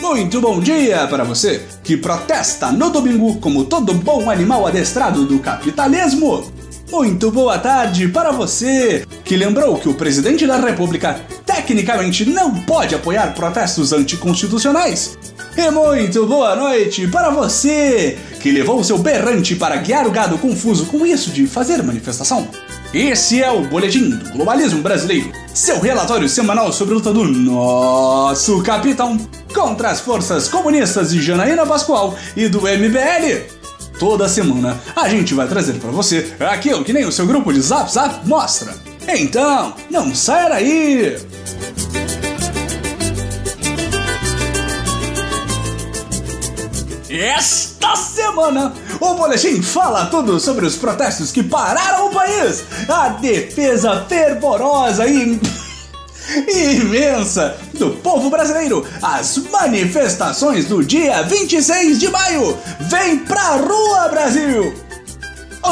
Muito bom dia para você que protesta no domingo como todo bom animal adestrado do capitalismo. Muito boa tarde para você que lembrou que o presidente da República tecnicamente não pode apoiar protestos anticonstitucionais. E muito boa noite para você que levou seu berrante para guiar o gado confuso com isso de fazer manifestação. Esse é o Boletim do Globalismo Brasileiro, seu relatório semanal sobre a luta do nosso capitão contra as forças comunistas de Janaína Pascoal e do MBL. Toda semana a gente vai trazer para você aquilo que nem o seu grupo de Zap Zap mostra. Então, não saia daí! Esta semana, o Boletim fala tudo sobre os protestos que pararam o país, a defesa fervorosa e imensa do povo brasileiro, as manifestações do dia 26 de maio. Vem pra rua, Brasil!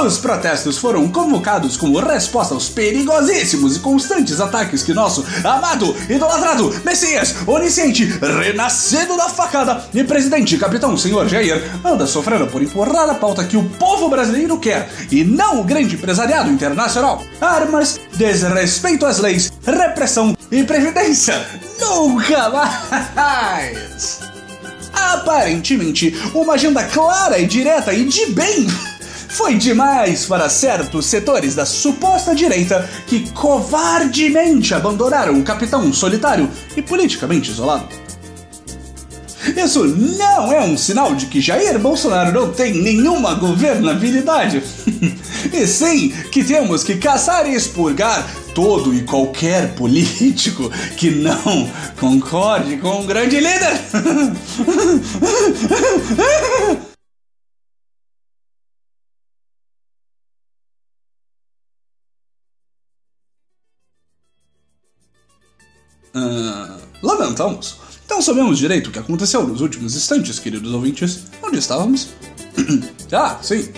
Os protestos foram convocados como resposta aos perigosíssimos e constantes ataques que nosso amado, idolatrado, Messias, onisciente, renascido da facada e presidente capitão senhor Jair anda sofrendo por empurrar a pauta que o povo brasileiro quer e não o grande empresariado internacional. Armas, desrespeito às leis, repressão e previdência. Nunca mais! Aparentemente, uma agenda clara e direta e de bem foi demais para certos setores da suposta direita que covardemente abandonaram o capitão solitário e politicamente isolado. Isso não é um sinal de que Jair Bolsonaro não tem nenhuma governabilidade. e sim que temos que caçar e expurgar todo e qualquer político que não concorde com um grande líder. Não sabemos direito o que aconteceu nos últimos instantes, queridos ouvintes. Onde estávamos? ah, sim.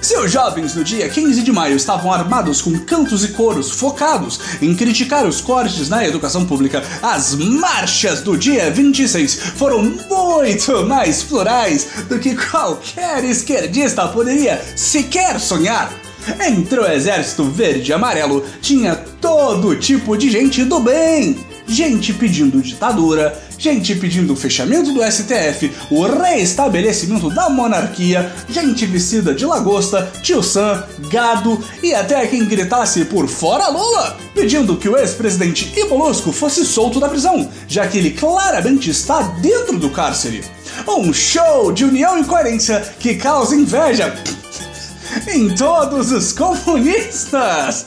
Se os jovens no dia 15 de maio estavam armados com cantos e coros focados em criticar os cortes na educação pública, as marchas do dia 26 foram muito mais plurais do que qualquer esquerdista poderia sequer sonhar. Entre o exército verde e amarelo tinha todo tipo de gente do bem gente pedindo ditadura, gente pedindo o fechamento do STF, o reestabelecimento da monarquia, gente vestida de lagosta, tio Sam, gado e até quem gritasse por fora Lula, pedindo que o ex-presidente Ibolusco fosse solto da prisão, já que ele claramente está dentro do cárcere. Um show de união e coerência que causa inveja em todos os comunistas.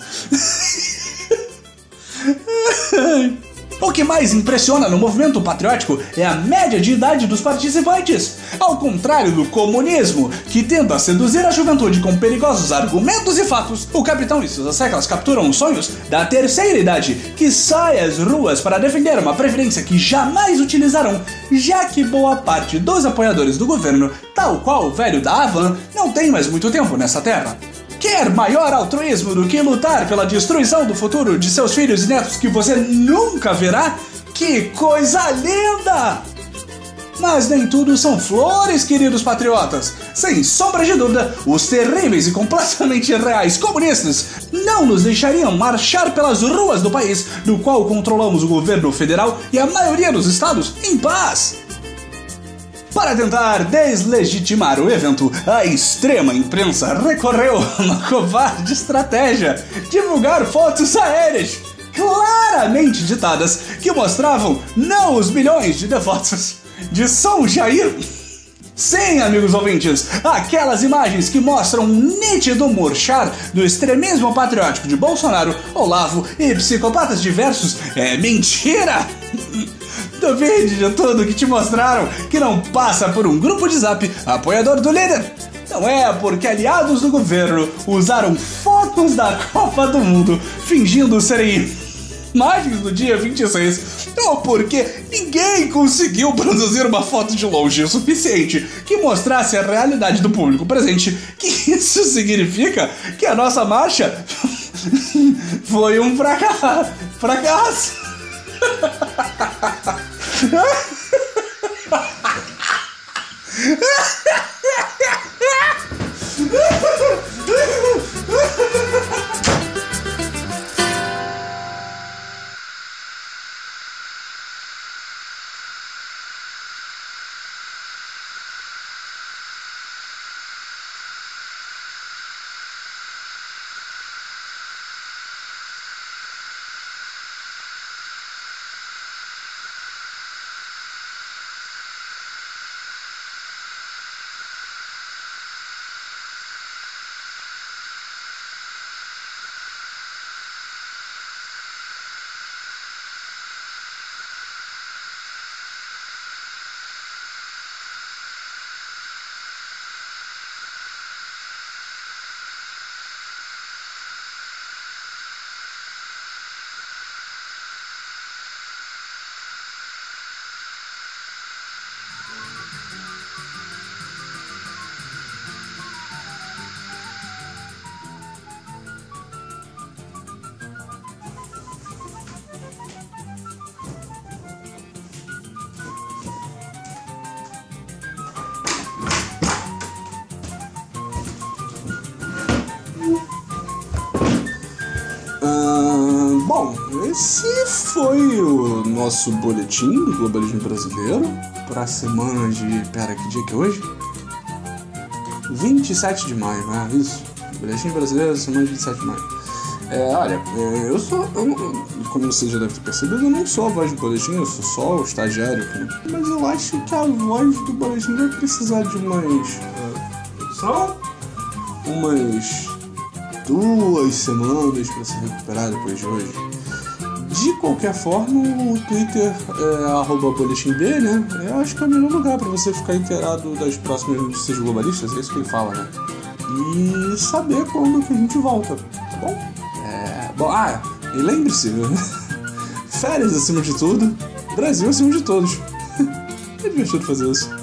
Que mais impressiona no movimento patriótico é a média de idade dos participantes. Ao contrário do comunismo, que tenta seduzir a juventude com perigosos argumentos e fatos, o capitão e suas séculas capturam os sonhos da terceira idade, que sai às ruas para defender uma preferência que jamais utilizarão, já que boa parte dos apoiadores do governo, tal qual o velho da Havan, não tem mais muito tempo nessa terra. Quer maior altruísmo do que lutar pela destruição do futuro de seus filhos e netos que você nunca verá? Que coisa linda! Mas nem tudo são flores, queridos patriotas. Sem sombra de dúvida, os terríveis e completamente reais comunistas não nos deixariam marchar pelas ruas do país, do qual controlamos o governo federal e a maioria dos estados, em paz. Para tentar deslegitimar o evento, a extrema imprensa recorreu a uma covarde estratégia: divulgar fotos aéreas claramente ditadas que mostravam não os milhões de devotos de São Jair. Sim, amigos ouvintes, aquelas imagens que mostram um nítido murchar do extremismo patriótico de Bolsonaro, Olavo e psicopatas diversos é mentira! Duvide de tudo que te mostraram que não passa por um grupo de zap apoiador do líder. Não é porque aliados do governo usaram fotos da Copa do Mundo fingindo serem imagens do dia 26, ou porque ninguém conseguiu produzir uma foto de longe o suficiente que mostrasse a realidade do público presente, que isso significa que a nossa marcha Foi um fracasso. Fracasso. Ha ha ha ha! Esse foi o nosso boletim do globalismo brasileiro para a semana de. Pera, que dia que é hoje? 27 de maio, né? Isso. Boletim brasileiro, semana de 27 de maio. É, olha, é, eu sou. eu como você já deve ter percebido, eu não sou a voz do boletim, eu sou só o estagiário aqui. Mas eu acho que a voz do boletim vai precisar de umas. Uh, são umas duas semanas para se recuperar depois de hoje. De qualquer forma, o Twitter é arroba boletimb, né? Eu acho que é o melhor lugar para você ficar inteirado das próximas notícias globalistas, é isso que ele fala, né? E saber quando que a gente volta, tá bom? É, bom, ah, e lembre-se, férias acima de tudo, Brasil acima de todos. É divertido fazer isso.